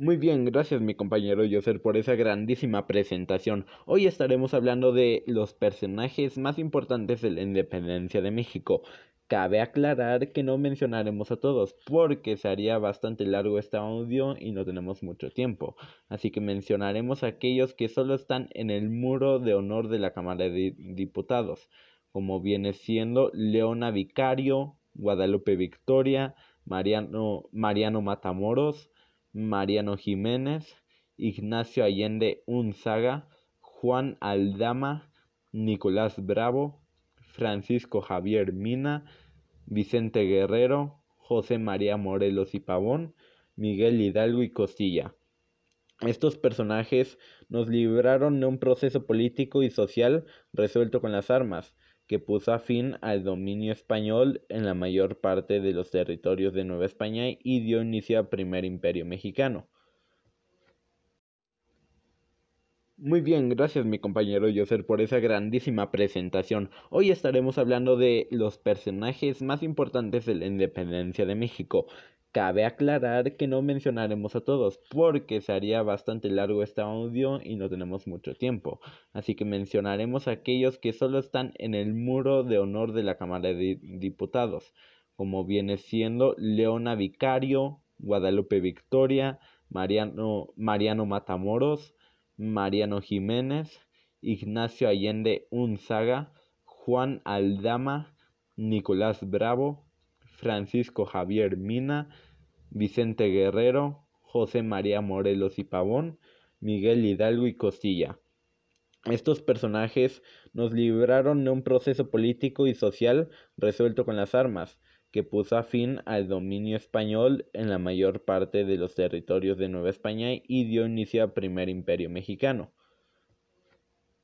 Muy bien, gracias mi compañero Yoser por esa grandísima presentación. Hoy estaremos hablando de los personajes más importantes de la independencia de México. Cabe aclarar que no mencionaremos a todos porque se haría bastante largo este audio y no tenemos mucho tiempo. Así que mencionaremos a aquellos que solo están en el muro de honor de la Cámara de Diputados, como viene siendo Leona Vicario, Guadalupe Victoria, Mariano, Mariano Matamoros, Mariano Jiménez, Ignacio Allende Unzaga, Juan Aldama, Nicolás Bravo, Francisco Javier Mina, Vicente Guerrero, José María Morelos y Pavón, Miguel Hidalgo y Costilla. Estos personajes nos libraron de un proceso político y social resuelto con las armas, que puso fin al dominio español en la mayor parte de los territorios de Nueva España y dio inicio al primer imperio mexicano. Muy bien, gracias mi compañero Yoser por esa grandísima presentación. Hoy estaremos hablando de los personajes más importantes de la independencia de México. Cabe aclarar que no mencionaremos a todos porque se haría bastante largo este audio y no tenemos mucho tiempo. Así que mencionaremos a aquellos que solo están en el muro de honor de la Cámara de Diputados, como viene siendo Leona Vicario, Guadalupe Victoria, Mariano, Mariano Matamoros, Mariano Jiménez, Ignacio Allende Unzaga, Juan Aldama, Nicolás Bravo, Francisco Javier Mina, Vicente Guerrero, José María Morelos y Pavón, Miguel Hidalgo y Costilla. Estos personajes nos libraron de un proceso político y social resuelto con las armas, que puso fin al dominio español en la mayor parte de los territorios de Nueva España y dio inicio al primer imperio mexicano.